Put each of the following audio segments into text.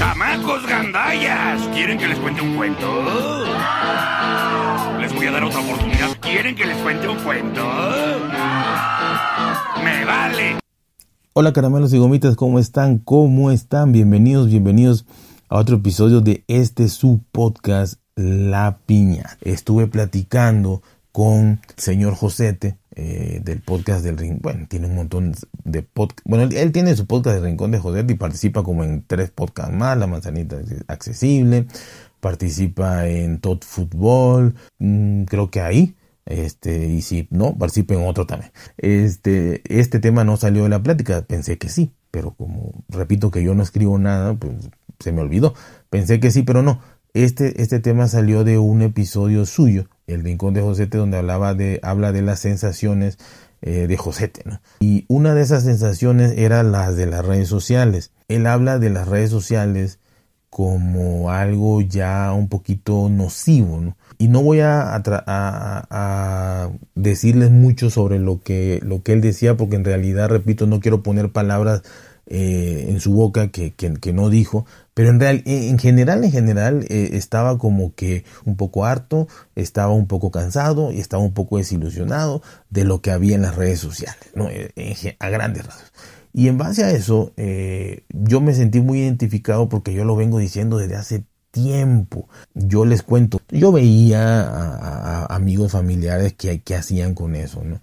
¡Chamacos gandallas! ¿Quieren que les cuente un cuento? Les voy a dar otra oportunidad. ¿Quieren que les cuente un cuento? ¡Me vale! Hola caramelos y gomitas, ¿cómo están? ¿Cómo están? Bienvenidos, bienvenidos a otro episodio de este su podcast La Piña. Estuve platicando con el señor Josete eh, del podcast del Rincón. Bueno, tiene un montón de podcast. Bueno, él, tiene su podcast del Rincón de Josete y participa como en tres podcasts más. La manzanita accesible. Participa en Tot Fútbol. Mm, creo que ahí. Este, y si no, participa en otro también. Este, este tema no salió de la plática. Pensé que sí. Pero como repito que yo no escribo nada, pues se me olvidó. Pensé que sí, pero no. Este, este tema salió de un episodio suyo el Rincón de Josete, donde hablaba de, habla de las sensaciones eh, de Josete. Y una de esas sensaciones era las de las redes sociales. Él habla de las redes sociales como algo ya un poquito nocivo. Y no voy a, a, decirles mucho sobre lo que, lo que él decía, porque en realidad, repito, no quiero poner palabras eh, en su boca que, que, no dijo, pero en, real, en general, en general, eh, estaba como que un poco harto, estaba un poco cansado y estaba un poco desilusionado de lo que había en las redes sociales, ¿no? Eh, a grandes rasgos. Y en base a eso, yo me sentí muy identificado porque yo lo vengo diciendo desde hace tiempo. Yo les cuento, yo veía a, amigos familiares que, que hacían con eso, ¿no?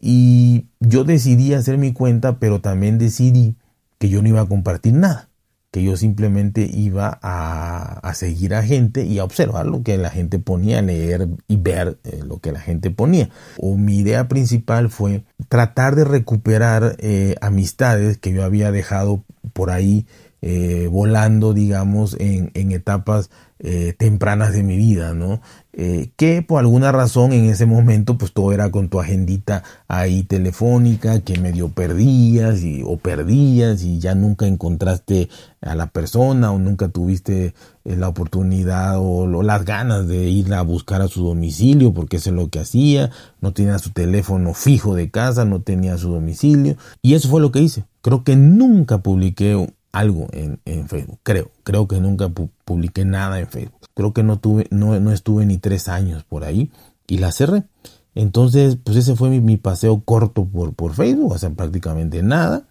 Y yo decidí hacer mi cuenta, pero también decidí que yo no iba a compartir nada, que yo simplemente iba a, seguir a gente y a observar lo que la gente ponía, leer y ver eh, lo que la gente ponía. O mi idea principal fue tratar de recuperar eh, amistades que yo había dejado por ahí eh, volando, digamos, en, etapas eh, tempranas de mi vida, ¿no? Eh, que por alguna razón en ese momento pues todo era con tu agendita ahí telefónica que medio perdías y, o perdías y ya nunca encontraste a la persona o nunca tuviste la oportunidad o, las ganas de ir a buscar a su domicilio porque eso es lo que hacía, no tenía su teléfono fijo de casa, no tenía su domicilio y eso fue lo que hice. Creo que nunca publiqué algo en, Facebook, creo, creo que nunca publiqué nada en Facebook, creo que no tuve, no, no estuve ni tres años por ahí y la cerré. Entonces, pues ese fue mi, paseo corto por, por Facebook, o sea, prácticamente nada.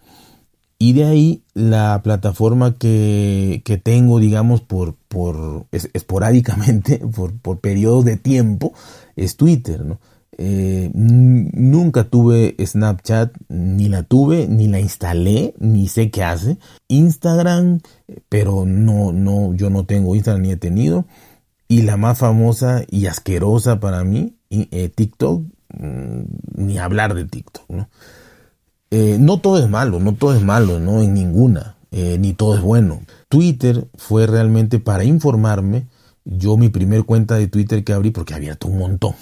Y de ahí la plataforma que, que tengo, digamos, por, por esporádicamente, por, por periodos de tiempo, es Twitter, ¿no? Eh, nunca tuve Snapchat, ni la tuve, ni la instalé, ni sé qué hace. Instagram, pero no, no, yo no tengo Instagram ni he tenido. Y la más famosa y asquerosa para mí, eh, TikTok, mm, ni hablar de TikTok, ¿no? Eh, no todo es malo, no todo es malo, no en ninguna, ni todo es bueno. Twitter fue realmente para informarme yo mi primer cuenta de Twitter que abrí, porque había abierto un montón,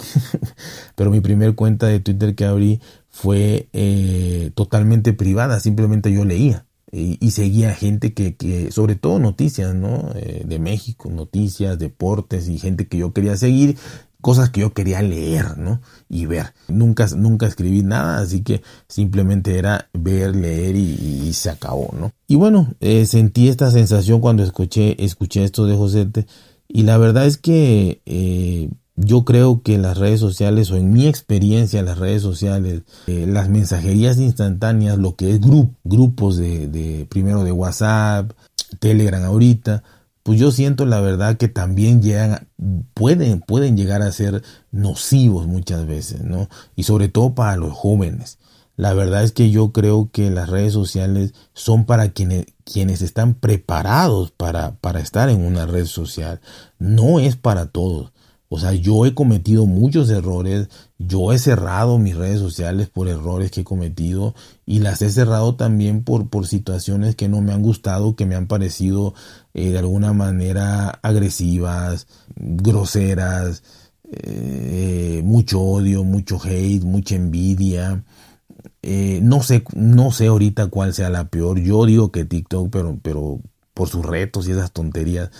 pero mi primer cuenta de Twitter que abrí fue eh, totalmente privada, simplemente yo leía y, seguía gente que, que, sobre todo noticias, ¿no? Eh, de México, noticias, deportes y gente que yo quería seguir, cosas que yo quería leer, ¿no? Y ver. Nunca, nunca escribí nada, así que simplemente era ver, leer y, se acabó, ¿no? Y bueno, eh, sentí esta sensación cuando escuché, escuché esto de José y la verdad es que eh, yo creo que las redes sociales, o en mi experiencia las redes sociales, eh, las mensajerías instantáneas, lo que es grupos de, de, primero de WhatsApp, Telegram ahorita, pues yo siento la verdad que también llegan, pueden, pueden llegar a ser nocivos muchas veces, ¿no? Y sobre todo para los jóvenes. La verdad es que yo creo que las redes sociales son para quienes, quienes están preparados para, para estar en una red social. No es para todos. O sea, yo he cometido muchos errores, yo he cerrado mis redes sociales por errores que he cometido y las he cerrado también por, por situaciones que no me han gustado, que me han parecido eh, de alguna manera agresivas, groseras, eh, mucho odio, mucho hate, mucha envidia. Eh, no sé, no sé ahorita cuál sea la peor. Yo digo que TikTok, pero, pero por sus retos y esas tonterías,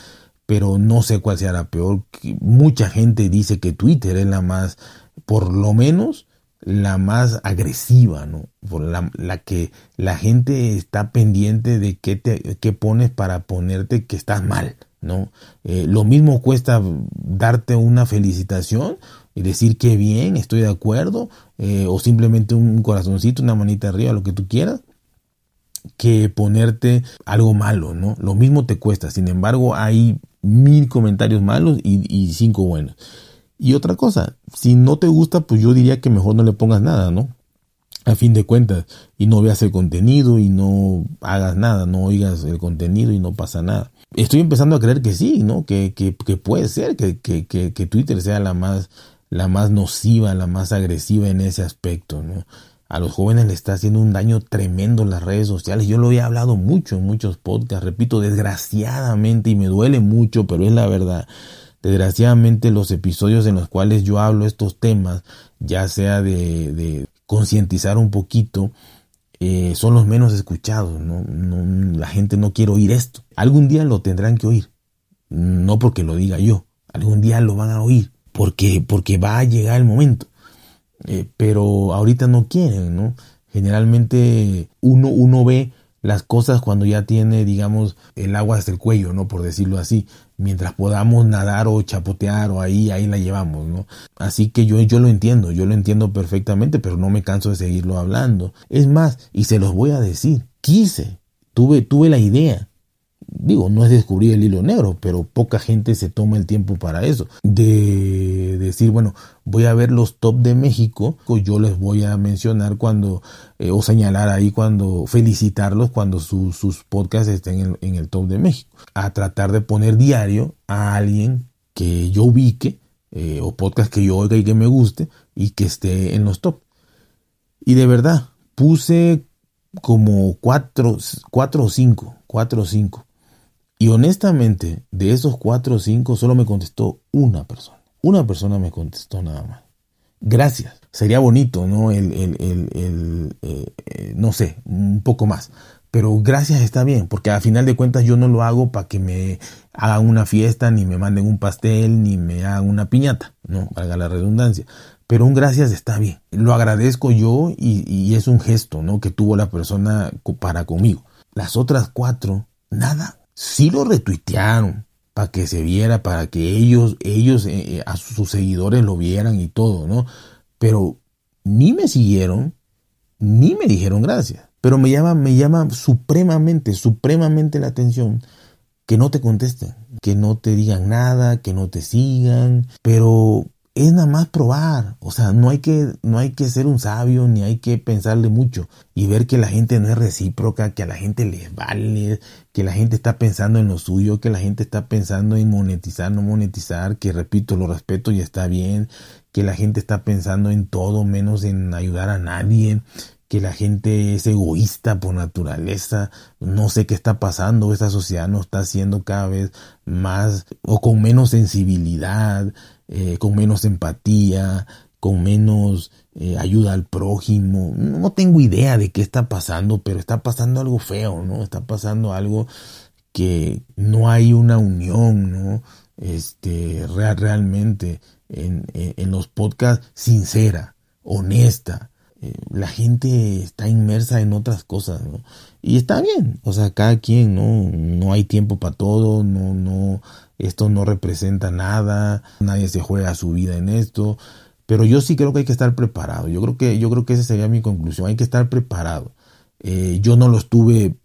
pero no sé cuál sea la peor. Mucha gente dice que Twitter es la más, por lo menos la más agresiva, ¿no? Por la, la, que la gente está pendiente de qué, te, qué pones para ponerte que estás mal, ¿no? Eh, lo mismo cuesta darte una felicitación y decir que bien, estoy de acuerdo, eh, o simplemente un corazoncito, una manita arriba, lo que tú quieras, que ponerte algo malo, ¿no? Lo mismo te cuesta, sin embargo hay mil comentarios malos y, cinco buenos. Y otra cosa, si no te gusta, pues yo diría que mejor no le pongas nada, ¿no? A fin de cuentas, y no veas el contenido y no hagas nada, no oigas el contenido y no pasa nada. Estoy empezando a creer que sí, ¿no? Que, que, puede ser que, que, Twitter sea la más, la más nociva, la más agresiva en ese aspecto. A los jóvenes le está haciendo un daño tremendo las redes sociales. Yo lo he hablado mucho en muchos podcasts, repito, desgraciadamente, y me duele mucho, pero es la verdad Desgraciadamente los episodios en los cuales yo hablo estos temas, ya sea de, de concientizar un poquito, eh, son los menos escuchados. la gente no quiere oír esto. Algún día lo tendrán que oír. No porque lo diga yo. Algún día lo van a oír. Porque, porque va a llegar el momento. Eh, pero ahorita no quieren, ¿no? Generalmente uno, uno ve las cosas cuando ya tiene, digamos, el agua hasta el cuello, ¿no? Por decirlo así. Mientras podamos nadar o chapotear o ahí, ahí la llevamos, ¿no? Así que yo, yo lo entiendo, yo lo entiendo perfectamente, pero no me canso de seguirlo hablando. Es más, y se los voy a decir, quise, tuve, tuve la idea digo, no es descubrir el hilo negro, pero poca gente se toma el tiempo para eso. De decir, bueno, voy a ver los top de México, yo les voy a mencionar cuando, eh, o señalar ahí cuando, felicitarlos cuando sus podcasts estén en, el top de México. A tratar de poner diario a alguien que yo ubique, eh, o podcast que yo oiga y que me guste, y que esté en los top. Y de verdad, puse como cuatro, cuatro o cinco, cuatro o cinco. Y honestamente, de esos cuatro o cinco, solo me contestó una persona. Una persona me contestó nada más. Gracias. Sería bonito, ¿no? El, el, el, eh, eh, no sé, un poco más. Pero gracias está bien, porque a final de cuentas yo no lo hago para que me hagan una fiesta, ni me manden un pastel, ni me hagan una piñata, ¿no? Valga la redundancia. Pero un gracias está bien. Lo agradezco yo y, y es un gesto, ¿no? Que tuvo la persona para conmigo. Las otras cuatro, nada sí lo retuitearon para que se viera, para que ellos, ellos eh, eh, a sus seguidores lo vieran y todo, ¿no? Pero ni me siguieron, ni me dijeron gracias. Pero me llama, me llama supremamente, supremamente la atención que no te contesten, que no te digan nada, que no te sigan, pero es nada más probar, o sea, no hay que no hay que ser un sabio ni hay que pensarle mucho y ver que la gente no es recíproca, que a la gente les vale, que la gente está pensando en lo suyo, que la gente está pensando en monetizar, no monetizar, que repito, lo respeto y está bien, que la gente está pensando en todo menos en ayudar a nadie, que la gente es egoísta por naturaleza, no sé qué está pasando, esta sociedad nos está haciendo cada vez más o con menos sensibilidad, eh, con menos empatía, con menos eh, ayuda al prójimo. No tengo idea de qué está pasando, pero está pasando algo feo, ¿no? Está pasando algo que no hay una unión, ¿no? Este, real, realmente en, en, los podcasts sincera, honesta. Eh, la gente está inmersa en otras cosas, ¿no? Y está bien, o sea, cada quien, ¿no? No hay tiempo para todo, no, no, esto no representa nada, nadie se juega su vida en esto, pero yo sí creo que hay que estar preparado. Yo creo que, yo creo que esa sería mi conclusión, hay que estar preparado. Eh, yo no lo estuve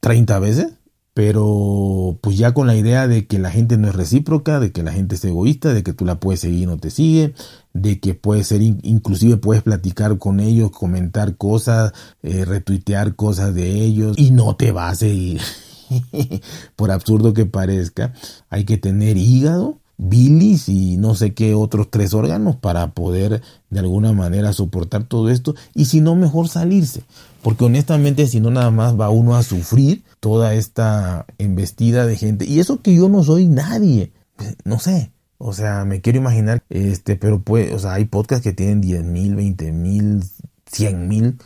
30 veces, pero pues ya con la idea de que la gente no es recíproca, de que la gente es egoísta, de que tú la puedes seguir y no te sigue, de que puede ser, inclusive puedes platicar con ellos, comentar cosas, eh, retuitear cosas de ellos y no te va a seguir. por absurdo que parezca, hay que tener hígado, bilis y no sé qué otros tres órganos para poder de alguna manera soportar todo esto. Y si no mejor salirse. Porque honestamente si no nada más va uno a sufrir toda esta embestida de gente. Y eso que yo no soy nadie. No sé. O sea me quiero imaginar este pero pues o sea hay podcasts que tienen 10 mil 20 mil 100 mil.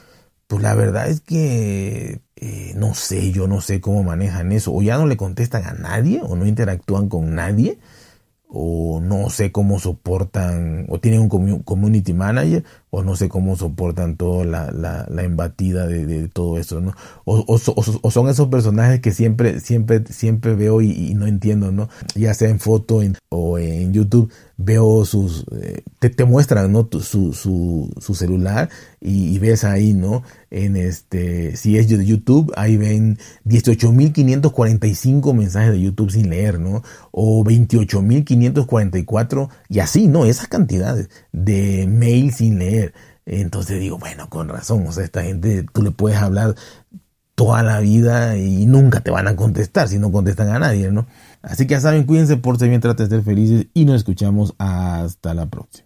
Pues la verdad es que eh, no sé, yo no sé cómo manejan eso. O ya no le contestan a nadie, o no interactúan con nadie, o no sé cómo soportan, o tienen un community manager, o no sé cómo soportan toda la, la, embatida de, todo eso, ¿no? O, son esos personajes que siempre, siempre, siempre veo y, no entiendo, ¿no? Ya sea en foto en, o en YouTube, veo sus, eh, te, te, muestran, ¿no? su, su, su celular y, y, ves ahí, ¿no? En este, si es de YouTube, ahí ven 18.545 mensajes de YouTube sin leer, ¿no? O 28.544 y así, ¿no? Esas cantidades de mail sin leer. Entonces digo, bueno, con razón, o sea, esta gente, tú le puedes hablar toda la vida y nunca te van a contestar si no contestan a nadie, ¿no? Así que ya saben, cuídense, por si bien, traten de ser felices y nos escuchamos hasta la próxima.